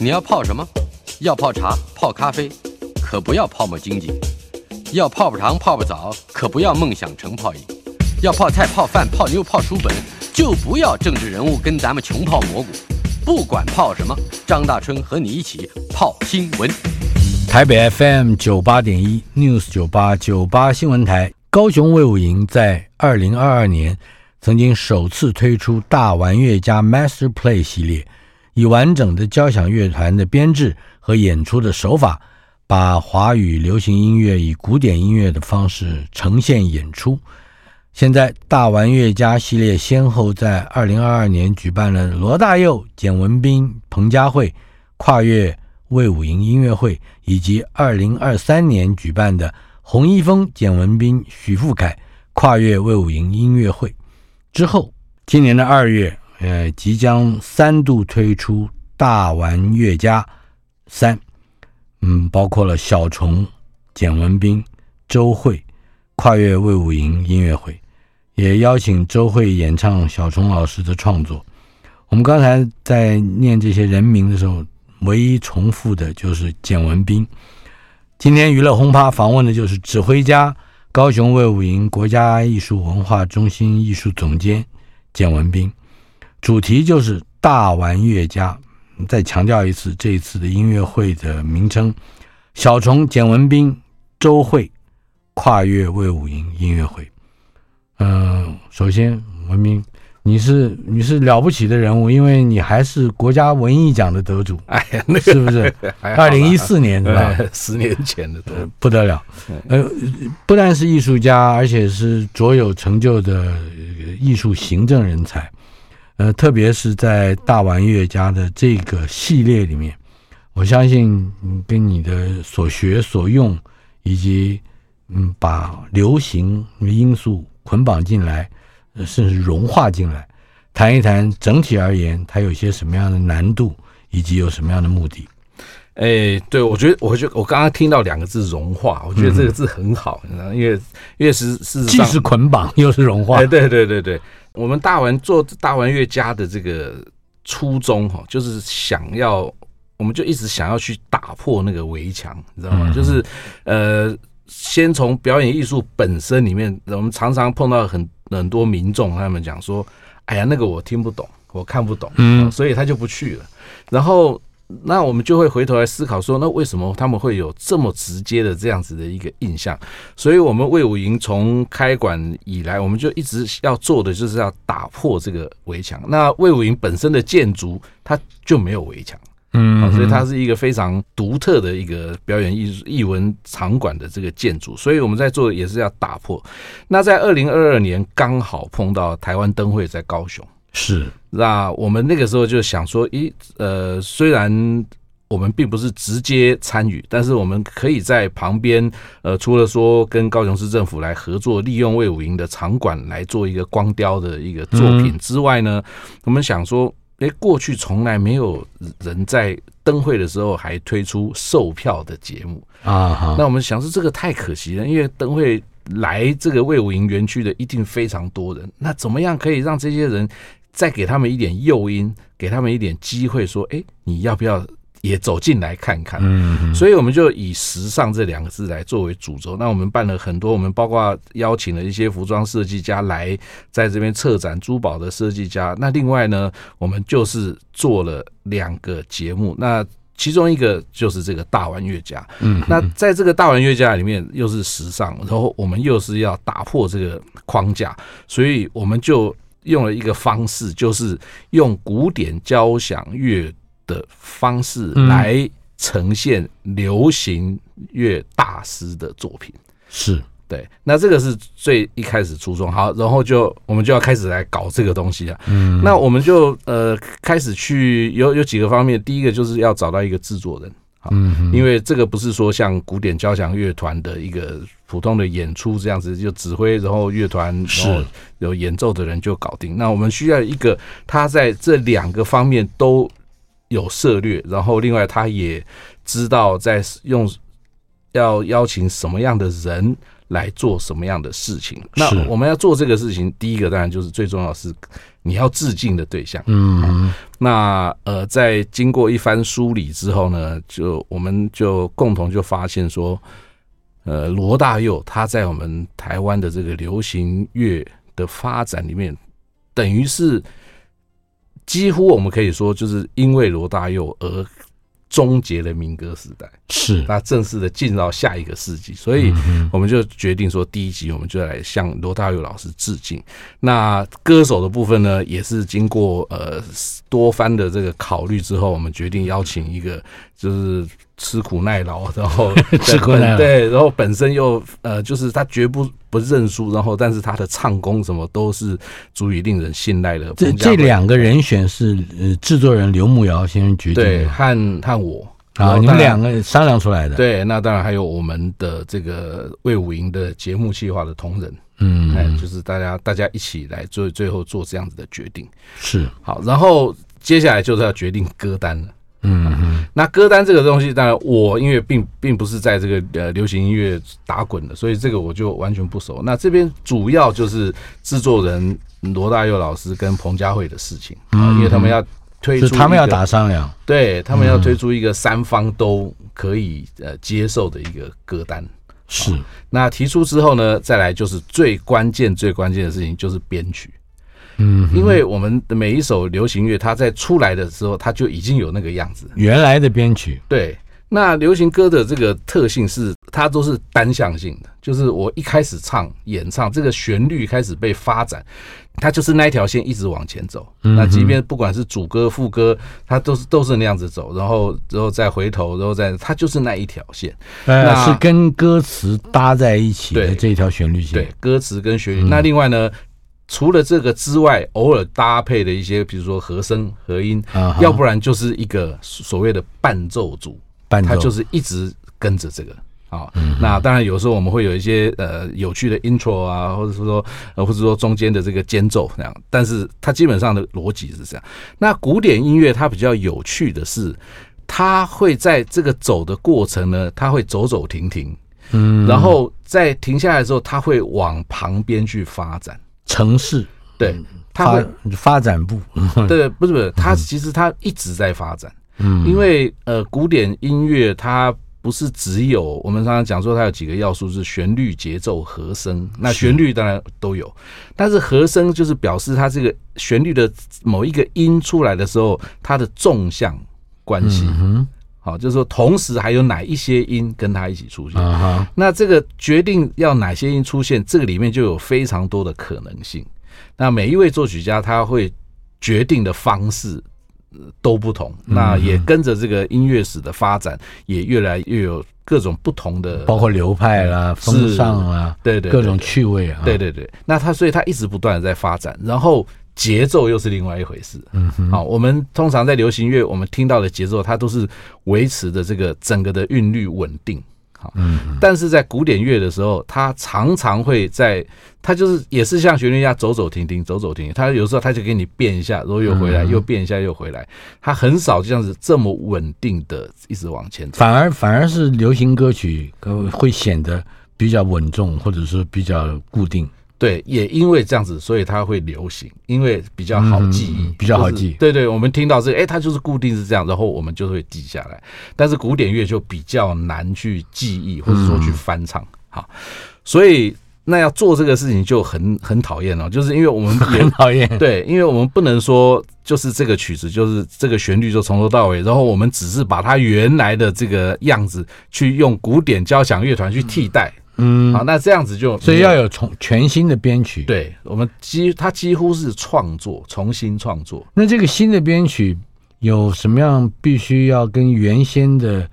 你要泡什么？要泡茶、泡咖啡，可不要泡沫经济；要泡泡糖、泡泡澡，可不要梦想成泡影；要泡菜、泡饭、泡妞、泡书本。就不要政治人物跟咱们穷泡蘑菇，不管泡什么，张大春和你一起泡新闻。台北 FM 九八点一 News 九八九八新闻台，高雄卫武营在二零二二年曾经首次推出大玩乐家 Master Play 系列，以完整的交响乐团的编制和演出的手法，把华语流行音乐以古典音乐的方式呈现演出。现在大玩乐家系列先后在二零二二年举办了罗大佑、简文彬、彭佳慧跨越魏武营音乐会，以及二零二三年举办的洪一峰、简文彬、许富凯跨越魏武营音乐会。之后，今年的二月，呃，即将三度推出大玩乐家三，嗯，包括了小虫、简文彬、周蕙跨越魏武营音乐会。也邀请周蕙演唱小虫老师的创作。我们刚才在念这些人名的时候，唯一重复的就是简文彬。今天娱乐轰趴访问的就是指挥家、高雄卫武营国家艺术文化中心艺术总监简文彬。主题就是大玩乐家。再强调一次，这一次的音乐会的名称：小虫、简文彬、周蕙跨越魏武营音乐会。嗯、呃，首先，文彬，你是你是了不起的人物，因为你还是国家文艺奖的得主。哎呀，那是不是？二零一四年是吧？十年前的，不得了。呃，不但是艺术家，而且是卓有成就的艺术行政人才。呃，特别是在大玩乐家的这个系列里面，我相信你跟你的所学所用，以及嗯，把流行因素。捆绑进来，甚至融化进来，谈一谈整体而言，它有些什么样的难度，以及有什么样的目的？哎，对，我觉得，我觉得我刚刚听到两个字“融化”，我觉得这个字很好，因为因为是是既是捆绑又是融化。哎，对对对对，我们大玩做大玩乐家的这个初衷哈，就是想要，我们就一直想要去打破那个围墙，你知道吗？就是呃。先从表演艺术本身里面，我们常常碰到很很多民众，他们讲说：“哎呀，那个我听不懂，我看不懂，嗯，所以他就不去了。”然后，那我们就会回头来思考说：“那为什么他们会有这么直接的这样子的一个印象？”所以，我们魏武营从开馆以来，我们就一直要做的就是要打破这个围墙。那魏武营本身的建筑，它就没有围墙。嗯，所以它是一个非常独特的一个表演艺术艺文场馆的这个建筑，所以我们在做的也是要打破。那在二零二二年刚好碰到台湾灯会在高雄，是，那我们那个时候就想说，咦，呃，虽然我们并不是直接参与，但是我们可以在旁边，呃，除了说跟高雄市政府来合作，利用魏武营的场馆来做一个光雕的一个作品之外呢，我们想说。哎，过去从来没有人在灯会的时候还推出售票的节目啊！那我们想说这个太可惜了，因为灯会来这个魏武营园区的一定非常多人，那怎么样可以让这些人再给他们一点诱因，给他们一点机会，说，哎，你要不要？也走进来看看，嗯，所以我们就以“时尚”这两个字来作为主轴。那我们办了很多，我们包括邀请了一些服装设计家来在这边策展，珠宝的设计家。那另外呢，我们就是做了两个节目。那其中一个就是这个大玩乐家，嗯，那在这个大玩乐家里面又是时尚，然后我们又是要打破这个框架，所以我们就用了一个方式，就是用古典交响乐。的方式来呈现流行乐大师的作品，是对，那这个是最一开始初衷。好，然后就我们就要开始来搞这个东西了。嗯，那我们就呃开始去有有几个方面，第一个就是要找到一个制作人。嗯，因为这个不是说像古典交响乐团的一个普通的演出这样子，就指挥，然后乐团，然后有演奏的人就搞定。那我们需要一个他在这两个方面都有涉略，然后另外他也知道在用要邀请什么样的人来做什么样的事情。那我们要做这个事情，第一个当然就是最重要的是。你要致敬的对象，嗯，那呃，在经过一番梳理之后呢，就我们就共同就发现说，呃，罗大佑他在我们台湾的这个流行乐的发展里面，等于是几乎我们可以说，就是因为罗大佑而。终结了民歌时代，是那正式的进入到下一个世纪，所以我们就决定说，第一集我们就来向罗大佑老师致敬。那歌手的部分呢，也是经过呃多番的这个考虑之后，我们决定邀请一个就是。吃苦耐劳，然后 吃苦耐劳，对，然后本身又呃，就是他绝不不认输，然后但是他的唱功什么都是足以令人信赖的。这这两个人选是呃制作人刘牧尧先生决定和和我啊，你们两个商量出来的。对，那当然还有我们的这个魏武营的节目计划的同仁，嗯，哎，就是大家大家一起来做最后做这样子的决定。是好，然后接下来就是要决定歌单了。嗯嗯，那歌单这个东西，当然我因为并并不是在这个呃流行音乐打滚的，所以这个我就完全不熟。那这边主要就是制作人罗大佑老师跟彭佳慧的事情啊，因为他们要推出，他们要打商量，对他们要推出一个三方都可以呃接受的一个歌单。是，那提出之后呢，再来就是最关键最关键的事情就是编曲。嗯，因为我们的每一首流行乐，它在出来的时候，它就已经有那个样子，原来的编曲。对，那流行歌的这个特性是，它都是单向性的，就是我一开始唱演唱，这个旋律开始被发展，它就是那一条线一直往前走。那即便不管是主歌副歌，它都是都是那样子走，然后然后再回头，然后再它就是那一条线，那是跟歌词搭在一起的这一条旋律线。对，歌词跟旋律。那另外呢？除了这个之外，偶尔搭配的一些，比如说和声、和音，要不然就是一个所谓的伴奏组，伴奏，它就是一直跟着这个。好，那当然有时候我们会有一些呃有趣的 intro 啊，或者是说呃或者说中间的这个间奏那样，但是它基本上的逻辑是这样。那古典音乐它比较有趣的是，它会在这个走的过程呢，它会走走停停，嗯，然后在停下来之后，它会往旁边去发展。城市。对，它会发展部，对，不是不是，它其实它一直在发展，嗯，因为呃，古典音乐它不是只有我们常常讲说它有几个要素是旋律、节奏、和声，那旋律当然都有，但是和声就是表示它这个旋律的某一个音出来的时候，它的纵向关系，嗯。好，就是说，同时还有哪一些音跟它一起出现？那这个决定要哪些音出现，这个里面就有非常多的可能性。那每一位作曲家他会决定的方式都不同，那也跟着这个音乐史的发展，也越来越有各种不同的，包括流派啦、风尚啦，对对，各种趣味啊，对对对。那他所以他一直不断的在发展，然后。节奏又是另外一回事。嗯，好，我们通常在流行乐，我们听到的节奏，它都是维持的这个整个的韵律稳定。好，嗯，但是在古典乐的时候，它常常会在，它就是也是像旋律一样走走停停，走走停停。它有时候它就给你变一下，然后又回来，又变一下又回来。它很少这样子这么稳定的一直往前走。反而反而是流行歌曲会显得比较稳重，或者是比较固定。对，也因为这样子，所以它会流行，因为比较好记忆，嗯、比较好记。对对，我们听到这个，哎，它就是固定是这样，然后我们就会记下来。但是古典乐就比较难去记忆，或者说去翻唱。好，所以那要做这个事情就很很讨厌哦，就是因为我们很讨厌。对，因为我们不能说就是这个曲子，就是这个旋律就从头到尾，然后我们只是把它原来的这个样子去用古典交响乐团去替代。嗯，好，那这样子就所以要有重全新的编曲。对，我们几他几乎是创作，重新创作。那这个新的编曲有什么样必须要跟原先的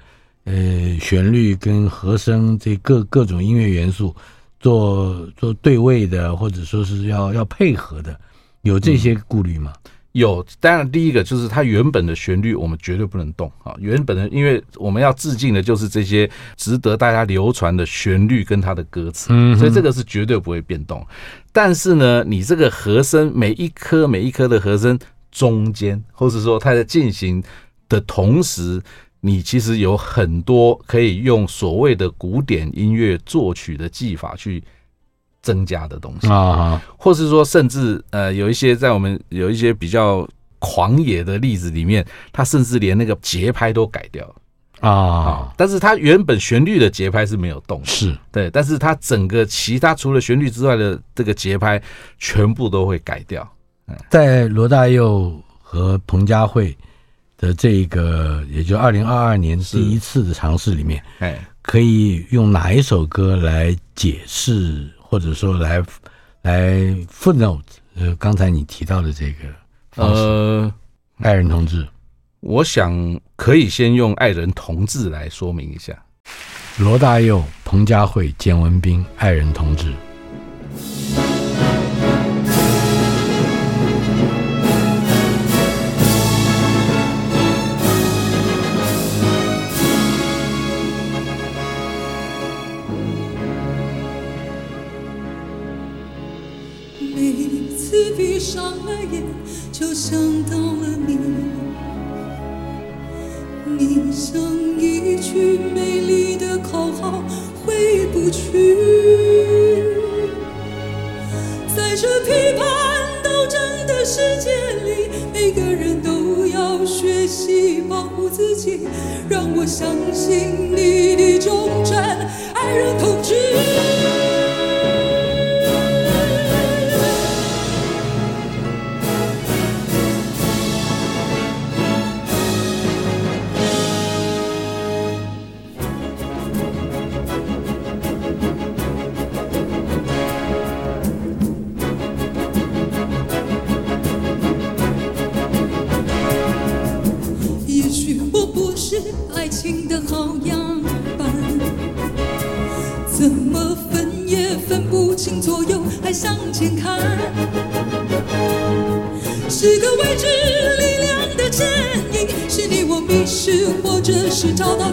呃旋律跟和声这各各种音乐元素做做对位的，或者说是要要配合的，有这些顾虑吗？嗯有，当然第一个就是它原本的旋律，我们绝对不能动啊。原本的，因为我们要致敬的就是这些值得大家流传的旋律跟它的歌词，所以这个是绝对不会变动。但是呢，你这个和声每一颗每一颗的和声中间，或是说它在进行的同时，你其实有很多可以用所谓的古典音乐作曲的技法去。增加的东西。啊，或是说，甚至呃，有一些在我们有一些比较狂野的例子里面，他甚至连那个节拍都改掉啊。但是它原本旋律的节拍是没有动的，是。对，但是它整个其他除了旋律之外的这个节拍全部都会改掉。在罗大佑和彭佳慧的这个，也就二零二二年第一次的尝试里面，哎，可以用哪一首歌来解释？或者说来来 footnote，呃，刚才你提到的这个呃，爱人同志，我想可以先用爱人同志来说明一下。罗大佑、彭佳慧、简文彬，爱人同志。去美丽的口号回不去在这批判斗争的世界里每个人都要学习保护自己让我相信你的忠贞爱人同志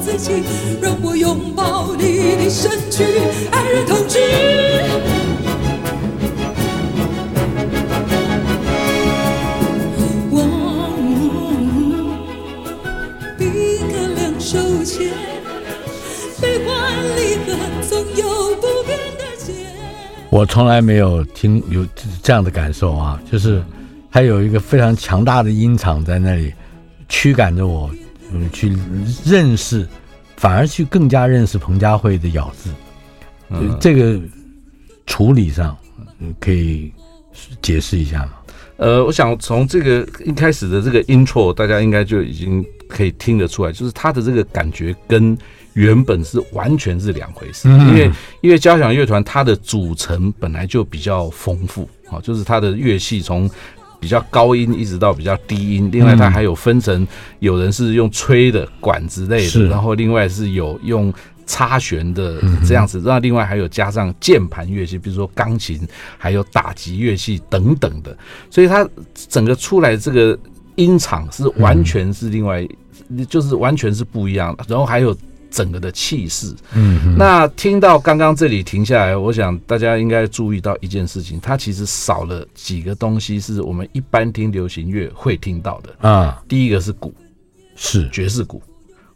自己让我拥抱你，你身躯安然痛。我从来没有听有这样的感受啊，就是还有一个非常强大的音场在那里驱赶着我，嗯，去认识，反而去更加认识彭佳慧的咬字，嗯，这个处理上，可以解释一下吗？呃，我想从这个一开始的这个 intro，大家应该就已经可以听得出来，就是他的这个感觉跟。原本是完全是两回事，因为因为交响乐团它的组成本来就比较丰富啊，就是它的乐器从比较高音一直到比较低音，另外它还有分成，有人是用吹的管之类的，然后另外是有用插弦的这样子，那另外还有加上键盘乐器，比如说钢琴，还有打击乐器等等的，所以它整个出来这个音场是完全是另外，就是完全是不一样的，然后还有。整个的气势，嗯，那听到刚刚这里停下来，我想大家应该注意到一件事情，它其实少了几个东西，是我们一般听流行乐会听到的啊。第一个是鼓，是爵士鼓。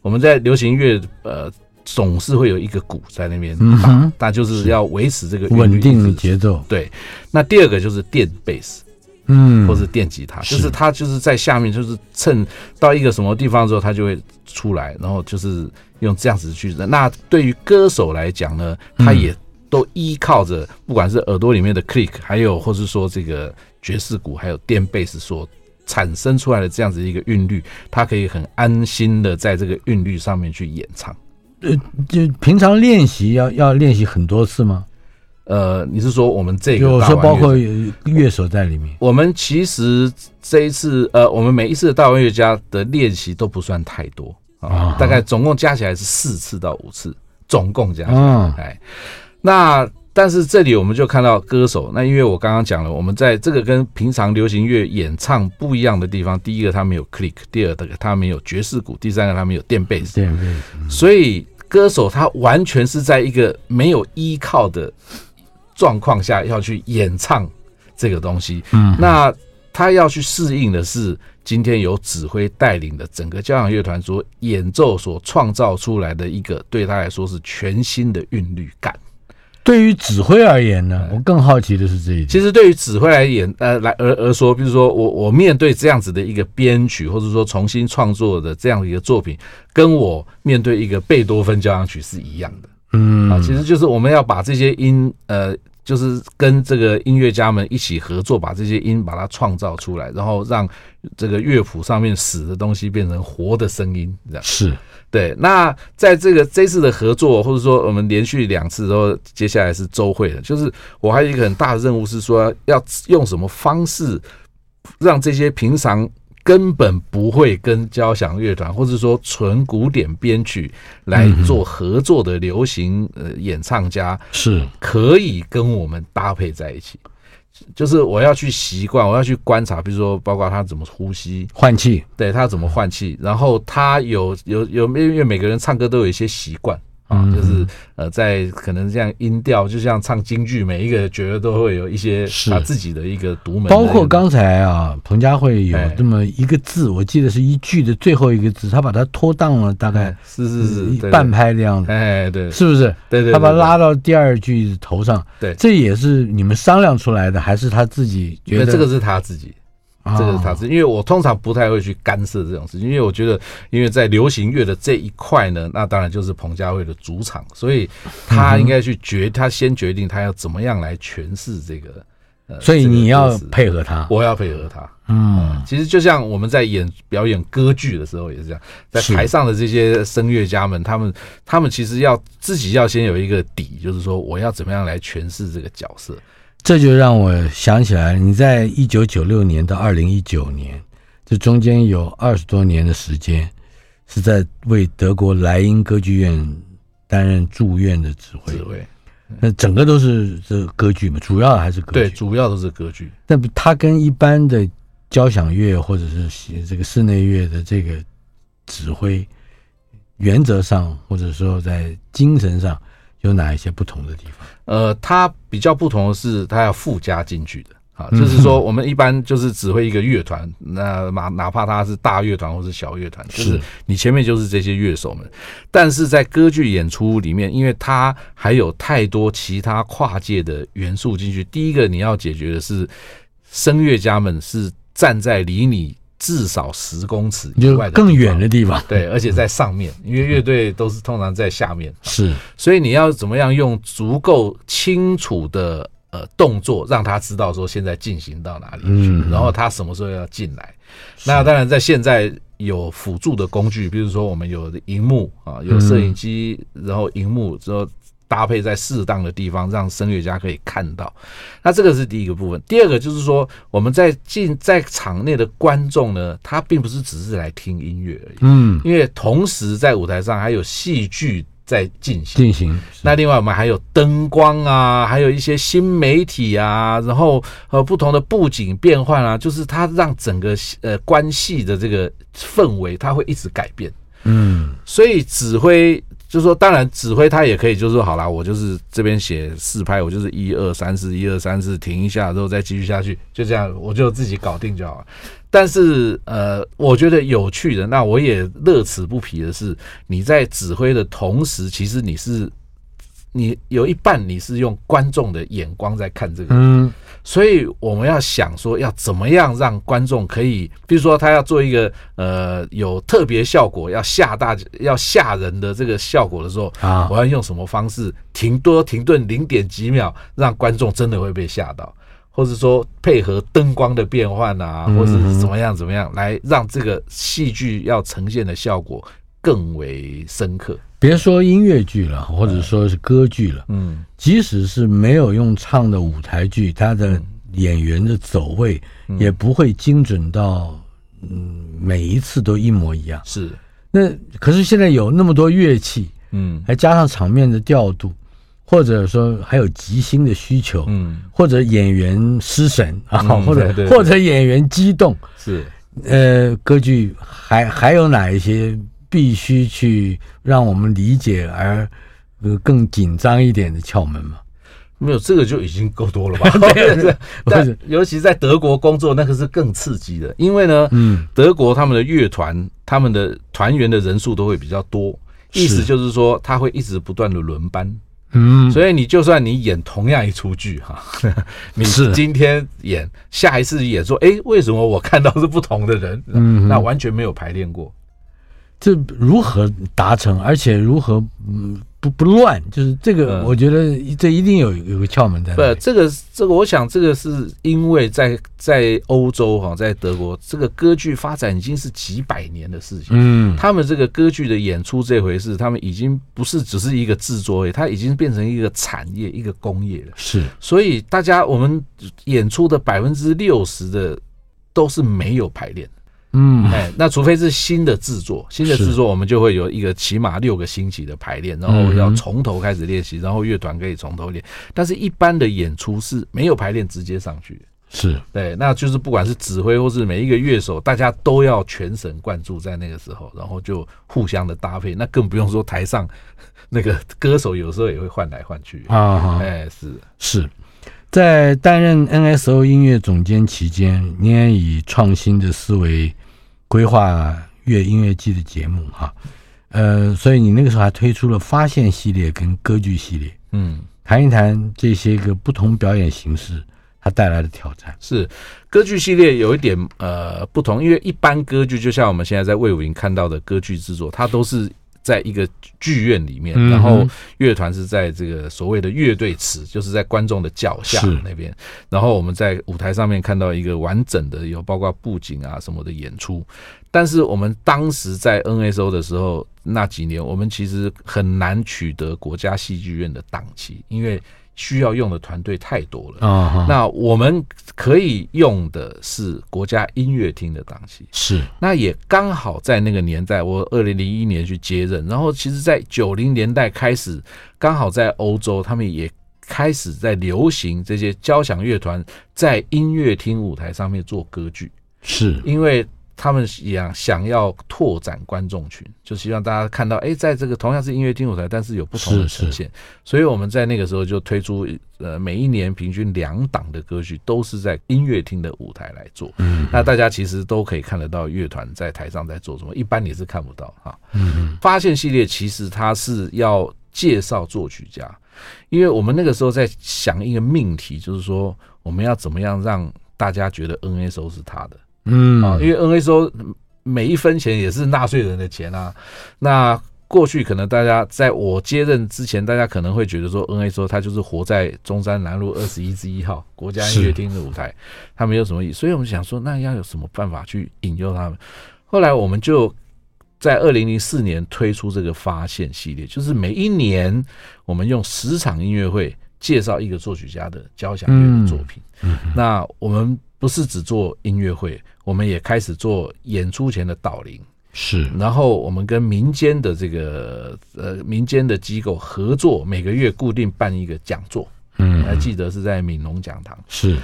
我们在流行乐，呃，总是会有一个鼓在那边打，那就是要维持这个稳定的节奏。对，那第二个就是电贝斯。嗯，或是电吉他，就是他就是在下面，就是蹭到一个什么地方之后，他就会出来，然后就是用这样子去。那对于歌手来讲呢，他也都依靠着，不管是耳朵里面的 click，还有或是说这个爵士鼓，还有电贝斯所产生出来的这样子一个韵律，他可以很安心的在这个韵律上面去演唱。呃，就平常练习要要练习很多次吗？呃，你是说我们这个？有说包括乐手在里面。我们其实这一次，呃，我们每一次的大玩乐家的练习都不算太多啊，大概总共加起来是四次到五次，总共加起来。哎，那但是这里我们就看到歌手，那因为我刚刚讲了，我们在这个跟平常流行乐演唱不一样的地方，第一个他没有 click，第二个他没有爵士鼓，第三个他没有垫贝斯，电贝斯，所以歌手他完全是在一个没有依靠的状况下要去演唱这个东西。嗯，那他要去适应的是今天由指挥带领的整个交响乐团所演奏所创造出来的一个对他来说是全新的韵律感。对于指挥而言呢，我更好奇的是这一点。其实对于指挥来演，呃，来而而说，比如说我我面对这样子的一个编曲，或者说重新创作的这样的一个作品，跟我面对一个贝多芬交响曲是一样的。嗯啊，其实就是我们要把这些音，呃。就是跟这个音乐家们一起合作，把这些音把它创造出来，然后让这个乐谱上面死的东西变成活的声音，这样是对。那在这个这次的合作，或者说我们连续两次，之后接下来是周会的，就是我还有一个很大的任务是说，要用什么方式让这些平常。根本不会跟交响乐团，或者说纯古典编曲来做合作的流行呃演唱家，是可以跟我们搭配在一起。就是我要去习惯，我要去观察，比如说包括他怎么呼吸、换气，对他怎么换气，然后他有有有，因为每个人唱歌都有一些习惯。啊，就是呃，在可能这样音调，就像唱京剧，每一个觉得都会有一些他自己的一个独门。包括刚才啊，彭佳慧有这么一个字，我记得是一句的最后一个字，他把它拖荡了，大概是是是半拍的样子。哎，对，是不是？对对，他把它拉到第二句头上。对，这也是你们商量出来的，还是他自己觉得？这个是他自己。这个是他是，因为我通常不太会去干涉这种事情，因为我觉得，因为在流行乐的这一块呢，那当然就是彭佳慧的主场，所以他应该去决，他先决定他要怎么样来诠释这个。呃，所以你要配合他，我要配合他。嗯，其实就像我们在演表演歌剧的时候也是这样，在台上的这些声乐家们，他们他们其实要自己要先有一个底，就是说我要怎么样来诠释这个角色。这就让我想起来，你在一九九六年到二零一九年，这中间有二十多年的时间，是在为德国莱茵歌剧院担任驻院的指挥。指挥，那整个都是这歌剧嘛，主要还是歌剧。对，主要都是歌剧。那不，他跟一般的交响乐或者是这个室内乐的这个指挥，原则上或者说在精神上。有哪一些不同的地方？呃，它比较不同的是，它要附加进去的啊，就是说，我们一般就是指挥一个乐团，那哪哪怕它是大乐团或是小乐团，就是你前面就是这些乐手们，但是在歌剧演出里面，因为它还有太多其他跨界的元素进去。第一个你要解决的是，声乐家们是站在离你。至少十公尺以外的更远的地方，对，而且在上面，因为乐队都是通常在下面，是，所以你要怎么样用足够清楚的呃动作，让他知道说现在进行到哪里去，然后他什么时候要进来。那当然，在现在有辅助的工具，比如说我们有荧幕啊，有摄影机，然后荧幕之后。搭配在适当的地方，让声乐家可以看到。那这个是第一个部分。第二个就是说，我们在进在场内的观众呢，他并不是只是来听音乐而已。嗯，因为同时在舞台上还有戏剧在进行。进行。那另外我们还有灯光啊，还有一些新媒体啊，然后呃不同的布景变换啊，就是它让整个呃关系的这个氛围，它会一直改变。嗯，所以指挥。就是说，当然指挥他也可以，就是说，好啦，我就是这边写四拍，我就是一二三四，一二三四，停一下，之后再继续下去，就这样，我就自己搞定就好了。但是，呃，我觉得有趣的，那我也乐此不疲的是，你在指挥的同时，其实你是。你有一半你是用观众的眼光在看这个，嗯，所以我们要想说要怎么样让观众可以，比如说他要做一个呃有特别效果，要吓大要吓人的这个效果的时候啊，我要用什么方式停多停顿零点几秒，让观众真的会被吓到，或者说配合灯光的变换啊，或者是怎么样怎么样来让这个戏剧要呈现的效果更为深刻。别说音乐剧了，或者说是歌剧了，嗯，即使是没有用唱的舞台剧，它的演员的走位也不会精准到，嗯，每一次都一模一样。是，那可是现在有那么多乐器，嗯，还加上场面的调度，或者说还有即兴的需求，嗯，或者演员失神啊，嗯或者或者演员激动，是。呃，歌剧还还有哪一些必须去让我们理解而呃更紧张一点的窍门吗？没有这个就已经够多了吧？但尤其在德国工作，那个是更刺激的，因为呢，嗯，德国他们的乐团，他们的团员的人数都会比较多，意思就是说他会一直不断的轮班。嗯，所以你就算你演同样一出剧哈，你是今天演，下一次演说，哎，为什么我看到是不同的人？嗯，那完全没有排练过，这如何达成？而且如何嗯？不不乱，就是这个，我觉得这一定有有个窍门在。不，这个这个，我想这个是因为在在欧洲哈，在德国，这个歌剧发展已经是几百年的事情。嗯，他们这个歌剧的演出这回事，他们已经不是只是一个制作，它已经变成一个产业、一个工业了。是，所以大家我们演出的百分之六十的都是没有排练。嗯，哎，那除非是新的制作，新的制作，我们就会有一个起码六个星期的排练，然后要从头开始练习，然后乐团可以从头练。但是，一般的演出是没有排练，直接上去。是对，那就是不管是指挥或是每一个乐手，大家都要全神贯注在那个时候，然后就互相的搭配。那更不用说台上那个 歌手有时候也会换来换去啊。哎，是是。在担任 NSO 音乐总监期间，你也以创新的思维规划乐音乐季的节目哈，呃，所以你那个时候还推出了发现系列跟歌剧系列，嗯，谈一谈这些个不同表演形式它带来的挑战。是歌剧系列有一点呃不同，因为一般歌剧就像我们现在在魏武营看到的歌剧制作，它都是。在一个剧院里面，然后乐团是在这个所谓的乐队池，就是在观众的脚下那边。然后我们在舞台上面看到一个完整的，有包括布景啊什么的演出。但是我们当时在 NSO 的时候，那几年我们其实很难取得国家戏剧院的档期，因为。需要用的团队太多了啊！那我们可以用的是国家音乐厅的档期，是那也刚好在那个年代，我二零零一年去接任，然后其实，在九零年代开始，刚好在欧洲，他们也开始在流行这些交响乐团在音乐厅舞台上面做歌剧，是因为。他们想想要拓展观众群，就希望大家看到，哎，在这个同样是音乐厅舞台，但是有不同的呈现。所以我们在那个时候就推出，呃，每一年平均两档的歌剧都是在音乐厅的舞台来做。嗯，那大家其实都可以看得到乐团在台上在做什么，一般你是看不到哈。嗯，发现系列其实它是要介绍作曲家，因为我们那个时候在想一个命题，就是说我们要怎么样让大家觉得 NSO 是他的。嗯啊，因为 NSO 每一分钱也是纳税人的钱啊。那过去可能大家在我接任之前，大家可能会觉得说 NSO 它就是活在中山南路二十一之一号国家音乐厅的舞台，他没有什么意义。所以我们想说，那要有什么办法去引诱他们？后来我们就在二零零四年推出这个发现系列，就是每一年我们用十场音乐会介绍一个作曲家的交响乐的作品。那我们。不是只做音乐会，我们也开始做演出前的导聆，是。然后我们跟民间的这个呃民间的机构合作，每个月固定办一个讲座，嗯，还记得是在闽农讲堂，是。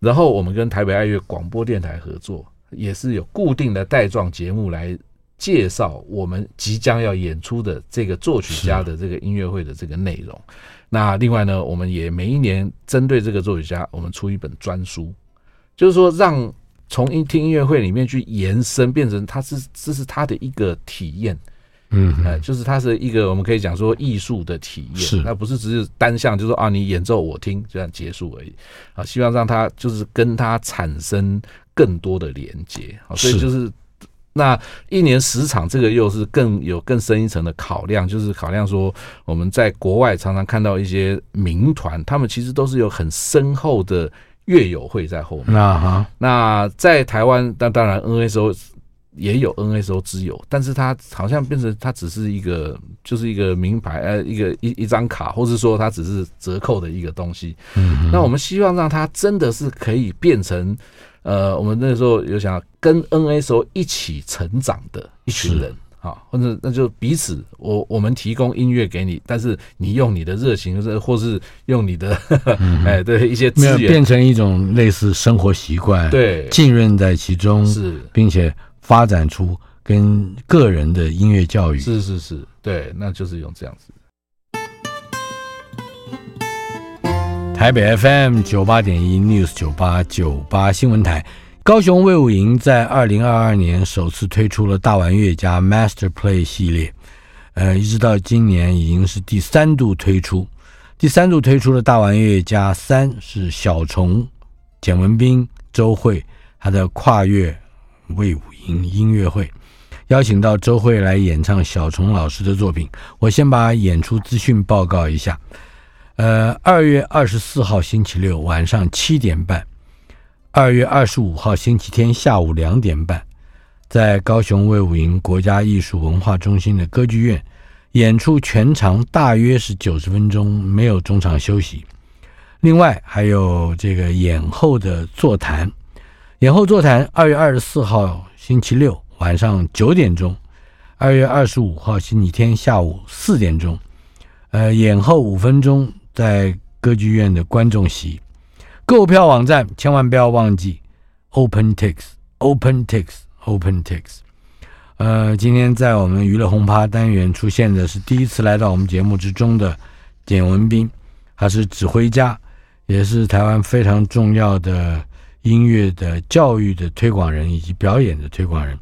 然后我们跟台北爱乐广播电台合作，也是有固定的带状节目来介绍我们即将要演出的这个作曲家的这个音乐会的这个内容。那另外呢，我们也每一年针对这个作曲家，我们出一本专书。就是说，让从音听音乐会里面去延伸，变成它是这是他的一个体验，嗯，呃，就是它是一个我们可以讲说艺术的体验，是，那不是只是单向，就是说啊，你演奏我听，这样结束而已。啊。希望让他就是跟他产生更多的连接，啊，所以就是。那一年十场，这个又是更有更深一层的考量，就是考量说我们在国外常常看到一些民团，他们其实都是有很深厚的。乐友会在后面。啊哈，那在台湾，那当然 NSO 也有 NSO 之友，但是它好像变成它只是一个，就是一个名牌，呃，一个一一张卡，或是说它只是折扣的一个东西。嗯，那我们希望让它真的是可以变成，呃，我们那时候有想跟 NSO 一起成长的一群人好，或者那就彼此，我我们提供音乐给你，但是你用你的热情，或或是用你的，嗯、哎，对一些资源，变成一种类似生活习惯，对，浸润在其中，是，并且发展出跟个人的音乐教育，是是是，对，那就是用这样子。台北 FM 九八点一 News 九八九八新闻台。高雄卫武营在二零二二年首次推出了大玩乐家 Master Play 系列，呃，一直到今年已经是第三度推出。第三度推出的大玩乐家三是小虫、简文彬、周蕙，他的跨越卫武营音乐会，邀请到周蕙来演唱小虫老师的作品。我先把演出资讯报告一下，呃，二月二十四号星期六晚上七点半。二月二十五号星期天下午两点半，在高雄卫武营国家艺术文化中心的歌剧院演出，全长大约是九十分钟，没有中场休息。另外还有这个演后的座谈，演后座谈二月二十四号星期六晚上九点钟，二月二十五号星期天下午四点钟，呃，演后五分钟在歌剧院的观众席。购票网站千万不要忘记，OpenTix，OpenTix，OpenTix。呃，今天在我们娱乐轰趴单元出现的是第一次来到我们节目之中的简文斌，他是指挥家，也是台湾非常重要的音乐的教育的推广人以及表演的推广人。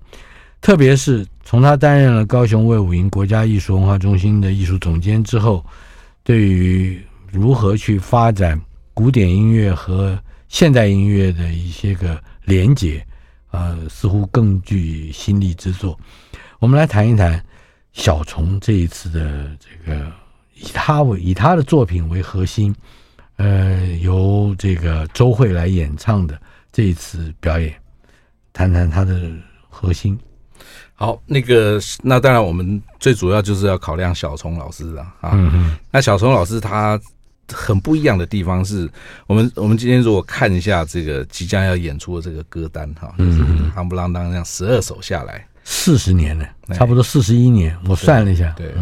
特别是从他担任了高雄卫武营国家艺术文化中心的艺术总监之后，对于如何去发展。古典音乐和现代音乐的一些个连结，呃，似乎更具心力之作。我们来谈一谈小虫这一次的这个以他为以他的作品为核心，呃，由这个周慧来演唱的这一次表演，谈谈他的核心。好，那个那当然我们最主要就是要考量小虫老师了啊。嗯嗯，那小虫老师他。很不一样的地方是我们，我们今天如果看一下这个即将要演出的这个歌单哈，就是夯不啷当这样十二首下来，四十年了，差不多四十一年，我算了一下，对，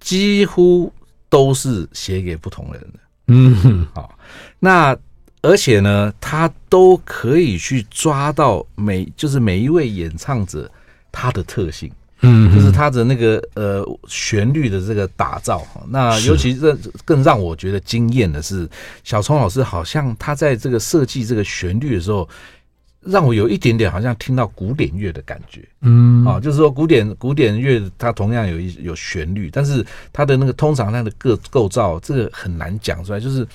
几乎都是写给不同人的，嗯，好，那而且呢，他都可以去抓到每就是每一位演唱者他的特性。嗯，就是它的那个呃旋律的这个打造，那尤其这更让我觉得惊艳的是，小聪老师好像他在这个设计这个旋律的时候，让我有一点点好像听到古典乐的感觉。嗯，啊，就是说古典古典乐它同样有一有旋律，但是它的那个通常它的构构造这个很难讲出来，就是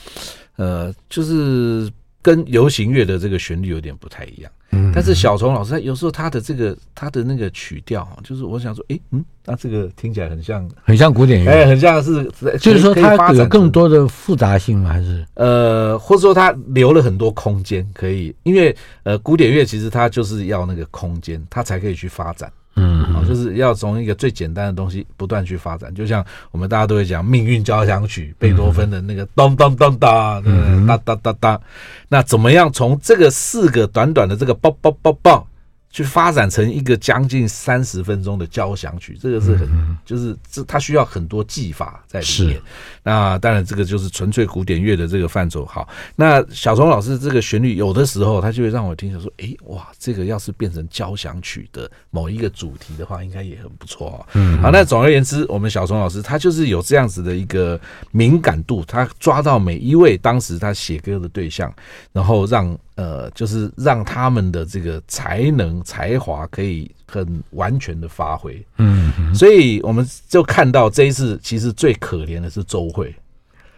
呃就是。跟流行乐的这个旋律有点不太一样，嗯，但是小虫老师他有时候他的这个他的那个曲调，就是我想说，哎，嗯，那这个听起来很像，很像古典乐，哎，很像是，就是说它有更多的复杂性吗？还是呃，或者说它留了很多空间可以，因为呃，古典乐其实它就是要那个空间，它才可以去发展。嗯，好，就是要从一个最简单的东西不断去发展，就像我们大家都会讲《命运交响曲》，贝多芬的那个咚咚咚哒，哒哒哒哒，那怎么样从这个四个短短的这个梆梆梆梆。去发展成一个将近三十分钟的交响曲，这个是很，就是这它需要很多技法在里面。那当然，这个就是纯粹古典乐的这个范畴。好，那小虫老师这个旋律，有的时候他就会让我听着说，哎，哇，这个要是变成交响曲的某一个主题的话，应该也很不错啊。嗯，好，那总而言之，我们小虫老师他就是有这样子的一个敏感度，他抓到每一位当时他写歌的对象，然后让。呃，就是让他们的这个才能才华可以很完全的发挥，嗯，所以我们就看到这一次其实最可怜的是周慧，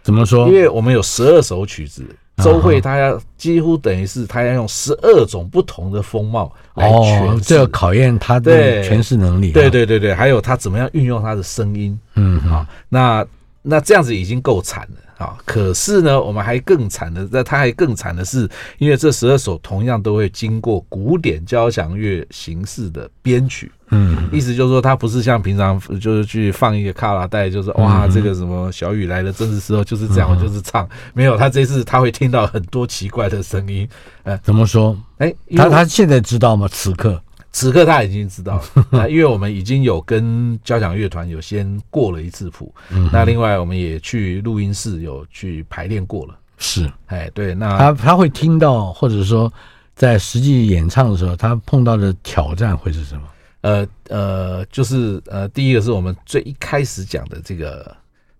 怎么说？因为我们有十二首曲子，周慧他要几乎等于是他要用十二种不同的风貌来诠释，这个考验他的诠释能力。对对对对，还有他怎么样运用他的声音，嗯，好，那那这样子已经够惨了。啊，可是呢，我们还更惨的，那他还更惨的是，因为这十二首同样都会经过古典交响乐形式的编曲，嗯，意思就是说，他不是像平常就是去放一个卡拉带，就是哇，这个什么小雨来了，正是时候，就是这样，我就是唱，没有，他这次他会听到很多奇怪的声音，呃，怎么说？哎，他他现在知道吗？此刻。此刻他已经知道了，那因为我们已经有跟交响乐团有先过了一次谱，那另外我们也去录音室有去排练过了。是，哎，对，那他他会听到，或者说在实际演唱的时候，他碰到的挑战会是什么？呃呃，就是呃，第一个是我们最一开始讲的这个，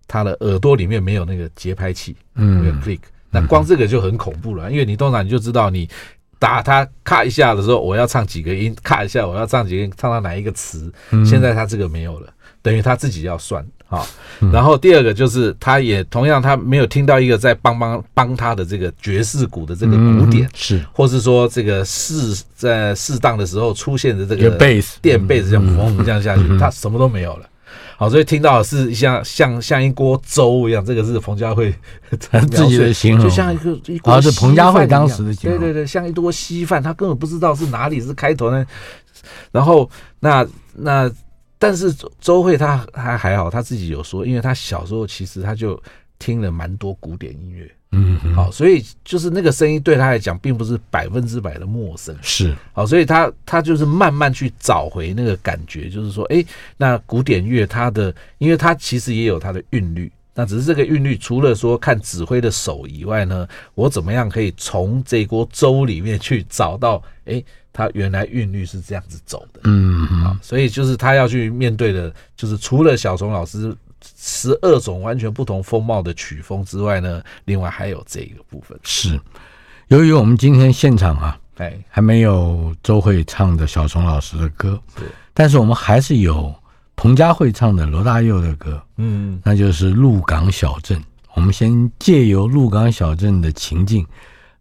他的耳朵里面没有那个节拍器，嗯，没有 click，那光这个就很恐怖了，因为你通常你就知道你。打他咔一下的时候，我要唱几个音；咔一下，我要唱几个音，唱到哪一个词。现在他这个没有了，等于他自己要算啊。然后第二个就是，他也同样他没有听到一个在帮帮帮他的这个爵士鼓的这个鼓点，是，或是说这个适在适当的时候出现的这个贝斯电贝斯这样嗡这样下去，他什么都没有了。好，所以听到的是像像像一锅粥一样，这个是彭佳慧 自己的形容，就像一个一锅。是彭佳慧当时的形容，对对对，像一锅稀饭，他根本不知道是哪里是开头呢。然后那那，但是周慧她还还好，她自己有说，因为她小时候其实她就听了蛮多古典音乐。嗯，好，所以就是那个声音对他来讲，并不是百分之百的陌生。是，好，所以他他就是慢慢去找回那个感觉，就是说，哎，那古典乐它的，因为它其实也有它的韵律，那只是这个韵律除了说看指挥的手以外呢，我怎么样可以从这锅粥里面去找到，哎，它原来韵律是这样子走的。嗯，好，所以就是他要去面对的，就是除了小虫老师。十二种完全不同风貌的曲风之外呢，另外还有这个部分。是，由于我们今天现场啊，哎，还没有周慧唱的小虫老师的歌，对，但是我们还是有彭佳慧唱的罗大佑的歌，嗯，那就是《鹿港小镇》。我们先借由《鹿港小镇》的情境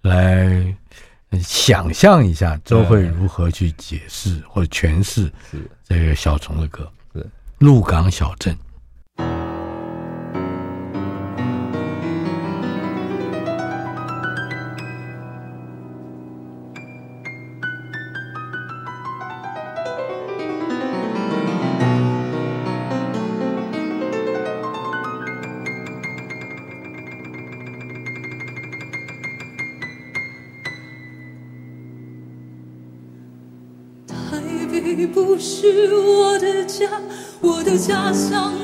来想象一下周慧如何去解释或者诠释这个小虫的歌，《鹿港小镇》。我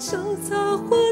Sống.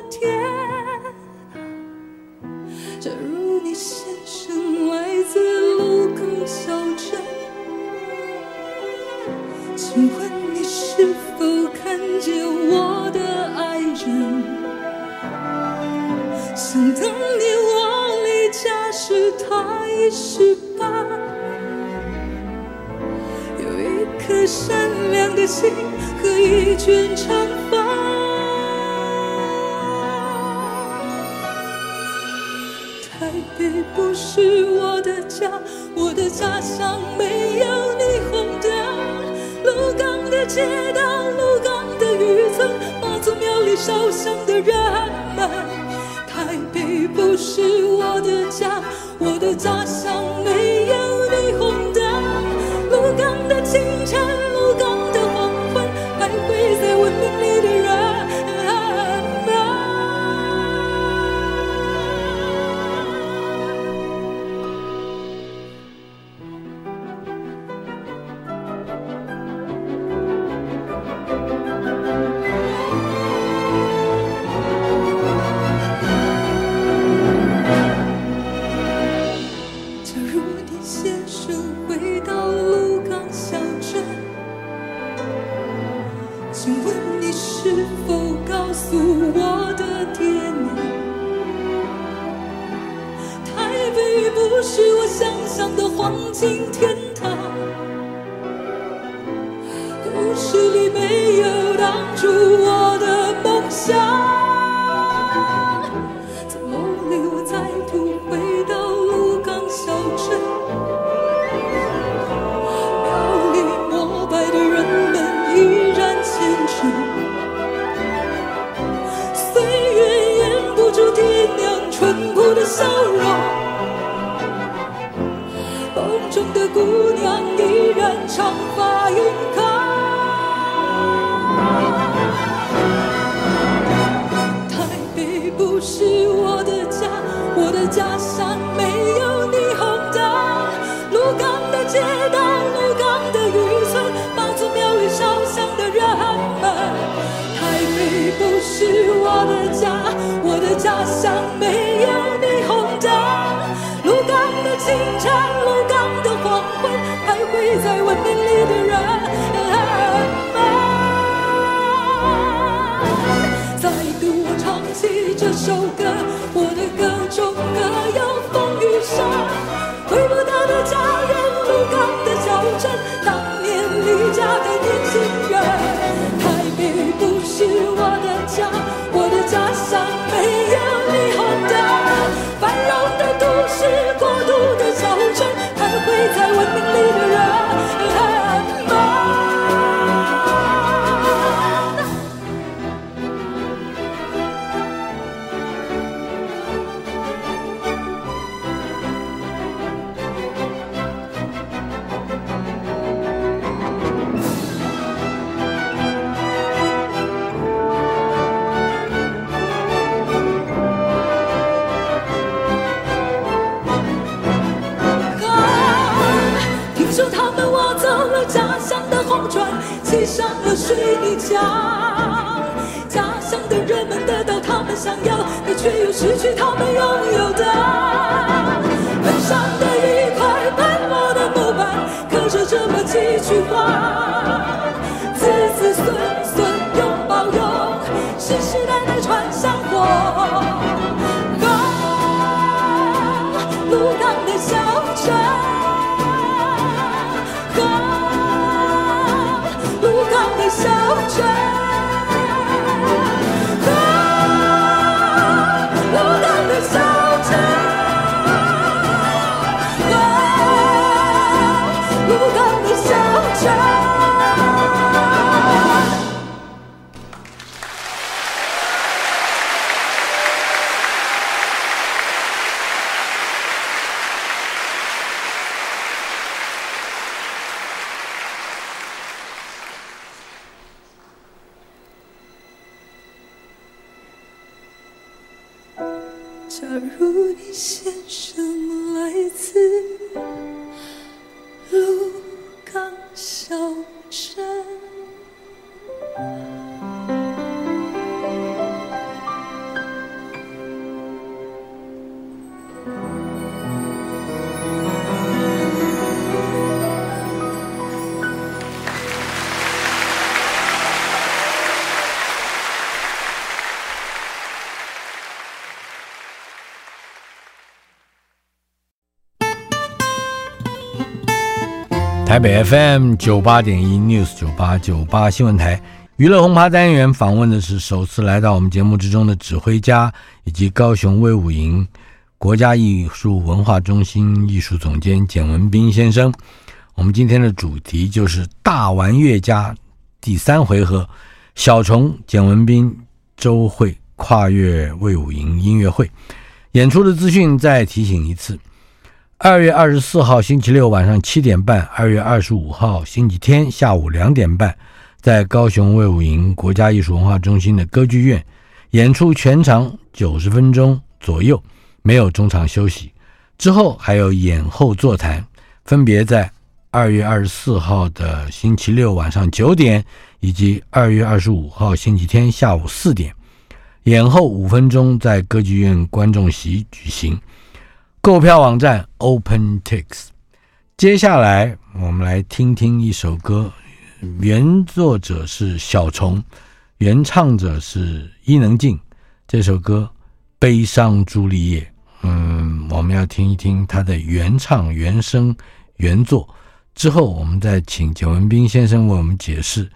不是我想象的黄金天堂。故事里没有当初我的梦想。文明里的人们，再度我唱起这首歌，我的歌中歌有风雨声，回不到的家园，鹿港的小镇，当年离家的台北 FM 九八点一 News 九八九八新闻台娱乐轰趴单元访问的是首次来到我们节目之中的指挥家以及高雄卫武营国家艺术文化中心艺术总监简文彬先生。我们今天的主题就是大玩乐家第三回合小虫简文彬周慧跨越卫武营音乐会演出的资讯再提醒一次。二月二十四号星期六晚上七点半，二月二十五号星期天下午两点半，在高雄卫武营国家艺术文化中心的歌剧院演出，全长九十分钟左右，没有中场休息。之后还有演后座谈，分别在二月二十四号的星期六晚上九点，以及二月二十五号星期天下午四点，演后五分钟在歌剧院观众席举行。购票网站 OpenTix。接下来我们来听听一首歌，原作者是小虫，原唱者是伊能静。这首歌《悲伤朱丽叶》，嗯。我们要听一听他的原唱、原声、原作。之后，我们再请简文彬先生为我们解释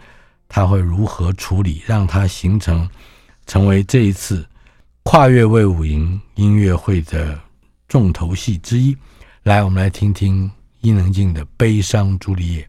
他会如何处理，让它形成成为这一次跨越魏武营音乐会的重头戏之一。来，我们来听听伊能静的《悲伤朱丽叶》。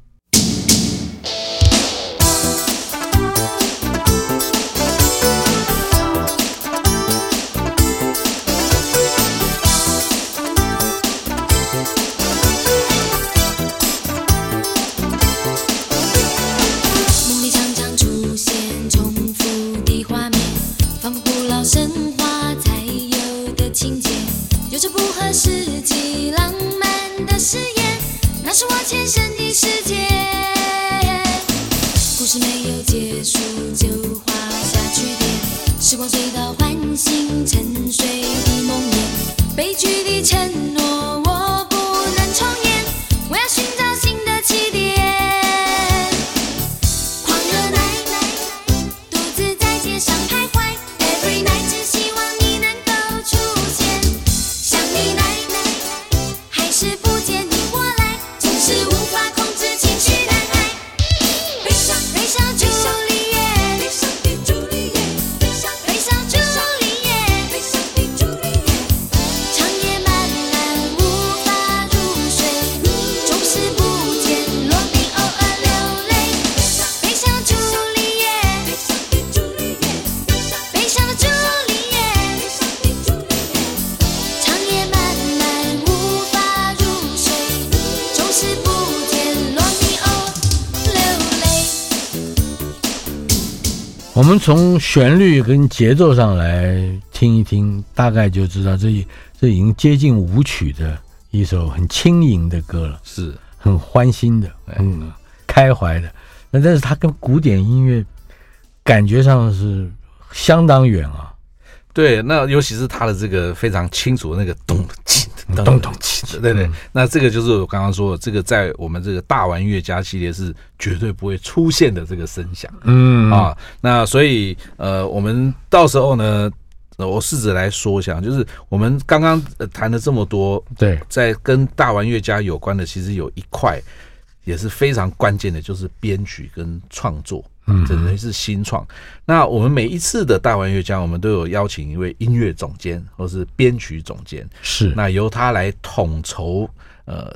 我们从旋律跟节奏上来听一听，大概就知道这这已经接近舞曲的一首很轻盈的歌了，是很欢欣的，嗯，开怀的。那但是它跟古典音乐感觉上是相当远啊。对，那尤其是他的这个非常清楚的那个咚咚咚咚咚，对对。那这个就是我刚刚说的，这个在我们这个大玩乐家系列是绝对不会出现的这个声响。嗯啊，那所以呃，我们到时候呢，我试着来说一下，就是我们刚刚谈了这么多，对，在跟大玩乐家有关的，其实有一块也是非常关键的，就是编曲跟创作。嗯，这等于是新创。那我们每一次的大玩乐家，我们都有邀请一位音乐总监或是编曲总监，是那由他来统筹，呃，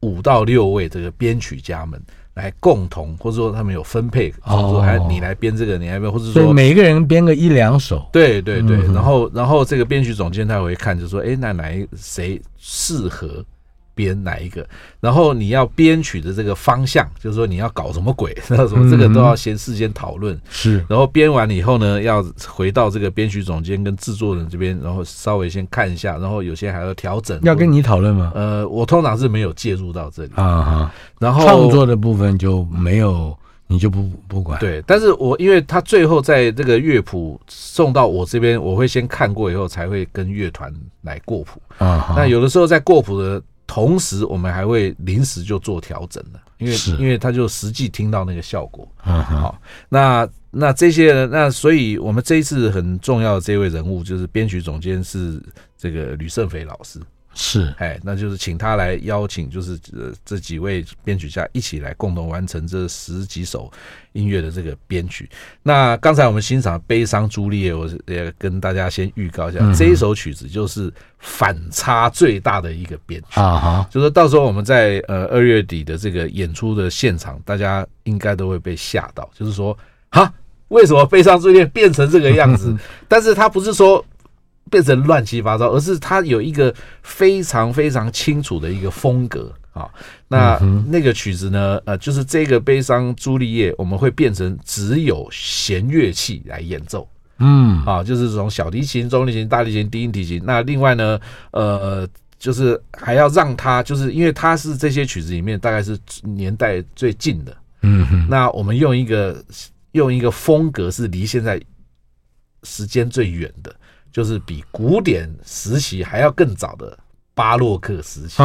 五到六位这个编曲家们来共同，或者说他们有分配，或者说还你来编这个，你来编，或者说每一个人编个一两首，对对对。然后然后这个编曲总监他也会看，就说，哎，那哪一谁适合？编哪一个？然后你要编曲的这个方向，就是说你要搞什么鬼，那什么这个都要先事先讨论。是，然后编完了以后呢，要回到这个编曲总监跟制作人这边，然后稍微先看一下，然后有些还要调整。要跟你讨论吗？呃，我通常是没有介入到这里啊哈。然后创作的部分就没有，你就不不管。对，但是我因为他最后在这个乐谱送到我这边，我会先看过以后才会跟乐团来过谱啊。那有的时候在过谱的。同时，我们还会临时就做调整了，因为因为他就实际听到那个效果。嗯，好，那那这些人？那所以我们这一次很重要的这位人物就是编曲总监是这个吕胜斐老师。是，哎，那就是请他来邀请，就是呃这几位编曲家一起来共同完成这十几首音乐的这个编曲。那刚才我们欣赏《悲伤朱丽叶》，我也跟大家先预告一下，嗯、这一首曲子就是反差最大的一个编曲啊哈，就是到时候我们在呃二月底的这个演出的现场，大家应该都会被吓到，就是说，哈，为什么《悲伤茱丽叶》变成这个样子？但是他不是说。变成乱七八糟，而是它有一个非常非常清楚的一个风格啊。那那个曲子呢？呃，就是这个悲伤朱丽叶，我们会变成只有弦乐器来演奏。嗯，啊，就是从小提琴、中提琴、大提琴、低音提琴。那另外呢，呃，就是还要让它，就是因为它是这些曲子里面大概是年代最近的。嗯，那我们用一个用一个风格是离现在时间最远的。就是比古典时期还要更早的巴洛克时期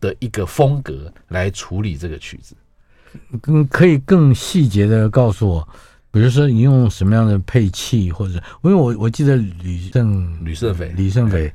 的一个风格来处理这个曲子，更可以更细节的告诉我，比如说你用什么样的配器，或者因为我我记得吕胜吕胜斐吕胜斐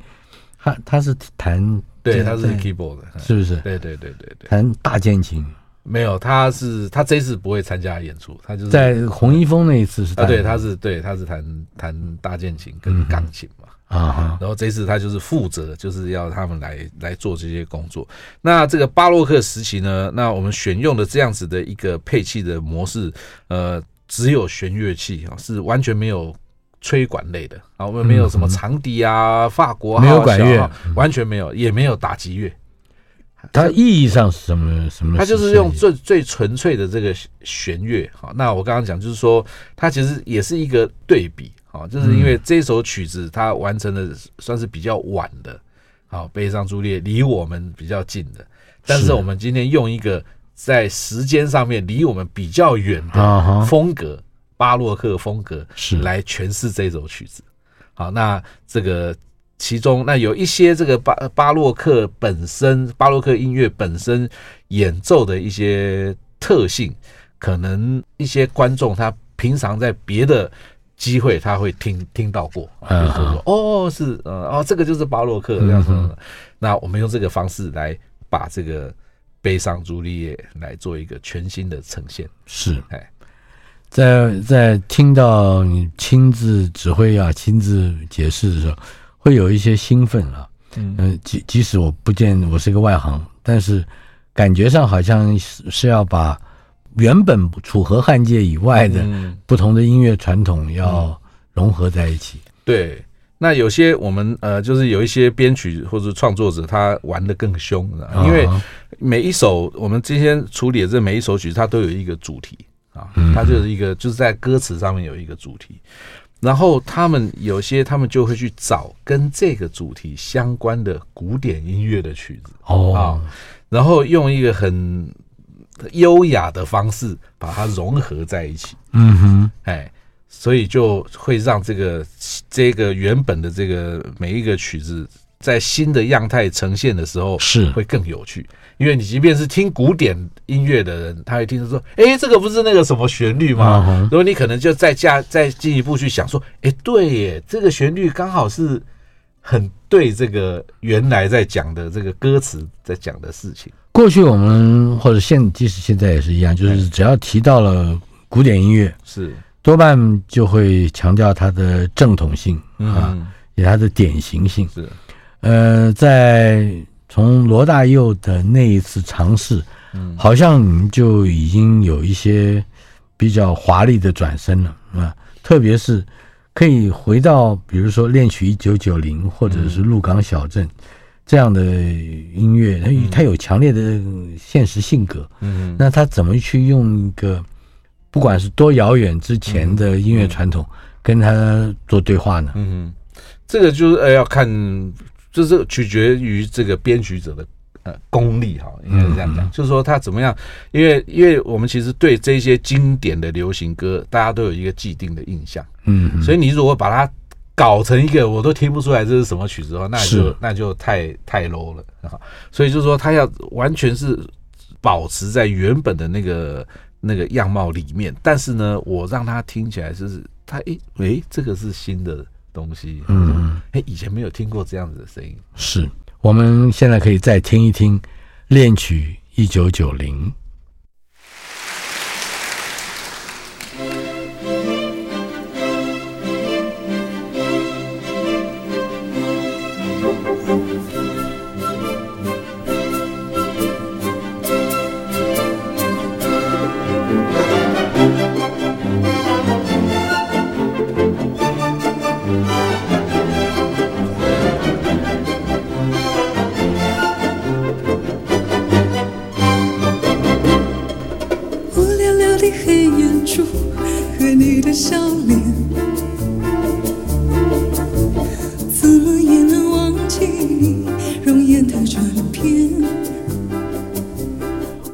他他是弹，对，他是 keyboard 的，是不是？对对对对对，弹大键琴。没有，他是他这次不会参加演出，他就是在红一峰那一次是啊，对，他是对，他是弹弹大键琴跟钢琴嘛，啊、嗯，然后这次他就是负责，就是要他们来来做这些工作。那这个巴洛克时期呢，那我们选用的这样子的一个配器的模式，呃，只有弦乐器啊，是完全没有吹管类的。啊，我们没有什么长笛啊、嗯、法国号没有管乐，完全没有，也没有打击乐。它意义上是什么？什么？它就是用最最纯粹的这个弦乐。好，那我刚刚讲就是说，它其实也是一个对比。好，就是因为这首曲子它完成的算是比较晚的。好，悲伤朱丽叶离我们比较近的，但是我们今天用一个在时间上面离我们比较远的风格，巴洛克风格是来诠释这首曲子。好，那这个。其中那有一些这个巴巴洛克本身，巴洛克音乐本身演奏的一些特性，可能一些观众他平常在别的机会他会听听到过，就是说哦是呃哦这个就是巴洛克这样子。那我们用这个方式来把这个悲伤朱丽叶来做一个全新的呈现。是哎，在在听到你亲自指挥啊，亲自解释的时候。会有一些兴奋了，嗯，即即使我不见我是一个外行，但是感觉上好像是是要把原本楚河汉界以外的不同的音乐传统要融合在一起。嗯、对，那有些我们呃，就是有一些编曲或者创作者他玩的更凶，因为每一首我们今天处理的这每一首曲子，它都有一个主题啊，它就是一个就是在歌词上面有一个主题。然后他们有些，他们就会去找跟这个主题相关的古典音乐的曲子。哦，啊，然后用一个很优雅的方式把它融合在一起。嗯哼，哎，所以就会让这个这个原本的这个每一个曲子在新的样态呈现的时候是。会更有趣。因为你即便是听古典音乐的人，他会听着说：“哎，这个不是那个什么旋律吗？”如果你可能就再加再进一步去想说：“哎，对耶，这个旋律刚好是很对这个原来在讲的这个歌词在讲的事情。”过去我们或者现即使现在也是一样，就是只要提到了古典音乐，是。多半就会强调它的正统性啊，也它的典型性。是呃在。从罗大佑的那一次尝试，嗯，好像你们就已经有一些比较华丽的转身了啊，特别是可以回到比如说恋曲一九九零或者是鹿港小镇这样的音乐，它它有强烈的现实性格，嗯，那他怎么去用一个不管是多遥远之前的音乐传统跟他做对话呢？嗯，这个就是呃要看。就是取决于这个编曲者的呃功力哈，应该是这样讲。就是说他怎么样，因为因为我们其实对这些经典的流行歌，大家都有一个既定的印象，嗯，所以你如果把它搞成一个我都听不出来这是什么曲子的话，那就那就太太 low 了啊。所以就是说他要完全是保持在原本的那个那个样貌里面，但是呢，我让他听起来就是他诶诶，这个是新的。东西，嗯，哎，以前没有听过这样子的声音。是，我们现在可以再听一听《恋曲一九九零》。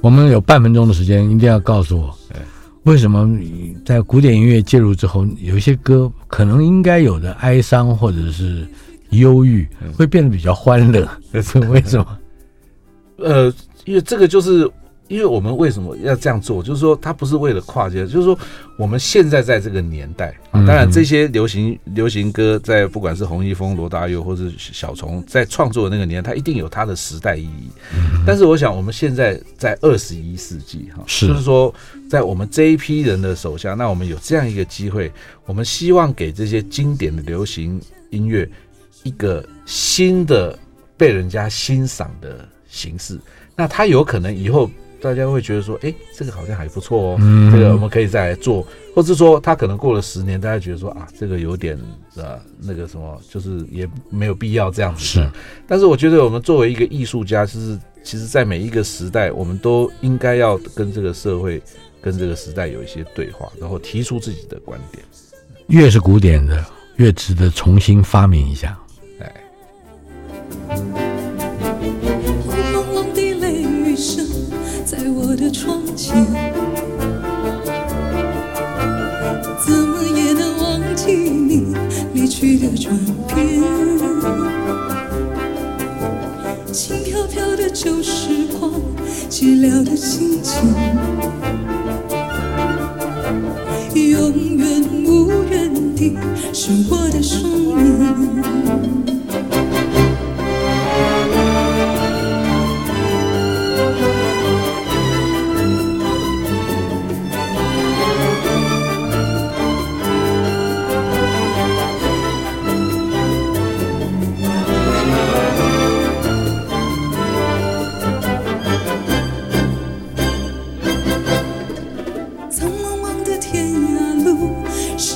我们有半分钟的时间，一定要告诉我，为什么在古典音乐介入之后，有一些歌可能应该有的哀伤或者是忧郁，会变得比较欢乐？这是为什么？呃，因为这个就是因为我们为什么要这样做？就是说，它不是为了跨界，就是说，我们现在在这个年代啊，当然这些流行流行歌，在不管是洪一峰、罗大佑或者小虫在创作的那个年代，它一定有它的时代意义。但是，我想我们现在在二十一世纪哈，就是说，在我们这一批人的手下，那我们有这样一个机会，我们希望给这些经典的流行音乐一个新的被人家欣赏的形式。那它有可能以后。大家会觉得说，哎，这个好像还不错哦，嗯、这个我们可以再来做，或者说他可能过了十年，大家觉得说啊，这个有点呃那个什么，就是也没有必要这样子。是，但是我觉得我们作为一个艺术家，就是其实，在每一个时代，我们都应该要跟这个社会、跟这个时代有一些对话，然后提出自己的观点。越是古典的，越值得重新发明一下。哎。去的转变。轻飘飘的旧时光，寂寥的心情，永远无缘地是我的双眼。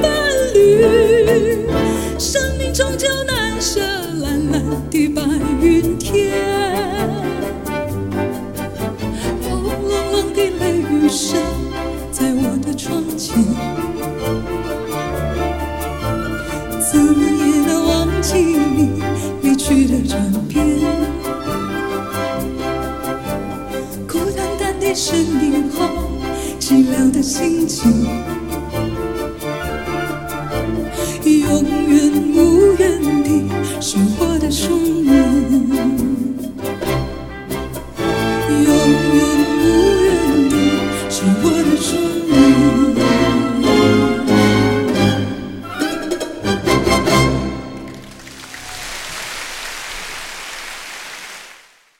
伴侣生命终究难